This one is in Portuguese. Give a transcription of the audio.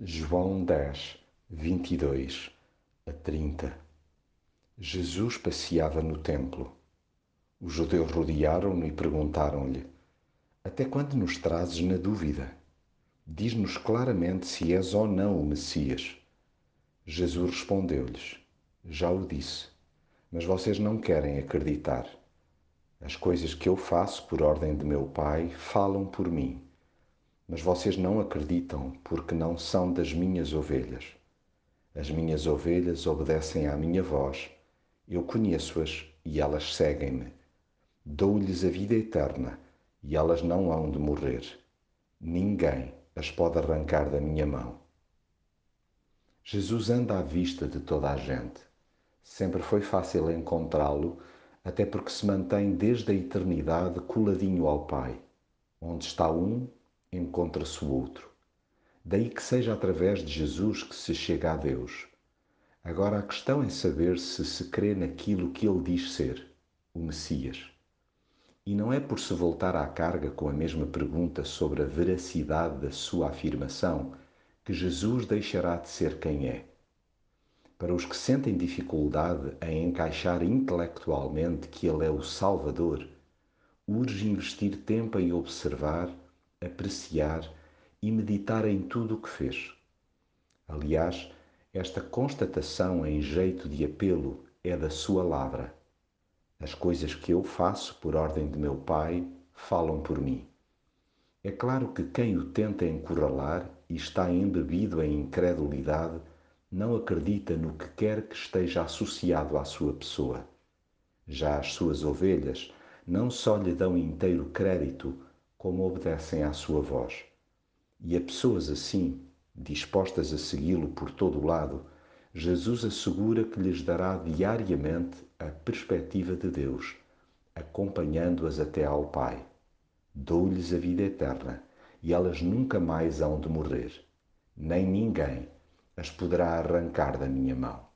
João 10, 22 a 30 Jesus passeava no templo. Os judeus rodearam-no e perguntaram-lhe: Até quando nos trazes na dúvida? Diz-nos claramente se és ou não o Messias. Jesus respondeu-lhes: Já o disse, mas vocês não querem acreditar. As coisas que eu faço por ordem de meu Pai falam por mim mas vocês não acreditam porque não são das minhas ovelhas. As minhas ovelhas obedecem à minha voz, eu conheço-as e elas seguem-me. Dou-lhes a vida eterna e elas não hão de morrer. Ninguém as pode arrancar da minha mão. Jesus anda à vista de toda a gente. Sempre foi fácil encontrá-lo, até porque se mantém desde a eternidade coladinho ao Pai. Onde está um, encontra-se o outro. Daí que seja através de Jesus que se chega a Deus. Agora a questão é saber se se crê naquilo que ele diz ser, o Messias. E não é por se voltar à carga com a mesma pergunta sobre a veracidade da sua afirmação que Jesus deixará de ser quem é. Para os que sentem dificuldade em encaixar intelectualmente que Ele é o Salvador, urge investir tempo em observar apreciar e meditar em tudo o que fez. Aliás, esta constatação em jeito de apelo é da sua lavra. As coisas que eu faço por ordem de meu Pai falam por mim. É claro que quem o tenta encurralar e está embebido em incredulidade não acredita no que quer que esteja associado à sua pessoa. Já as suas ovelhas não só lhe dão inteiro crédito, como obedecem à sua voz. E a pessoas assim, dispostas a segui-lo por todo o lado, Jesus assegura que lhes dará diariamente a perspectiva de Deus, acompanhando-as até ao Pai. Dou-lhes a vida eterna e elas nunca mais hão de morrer, nem ninguém as poderá arrancar da minha mão.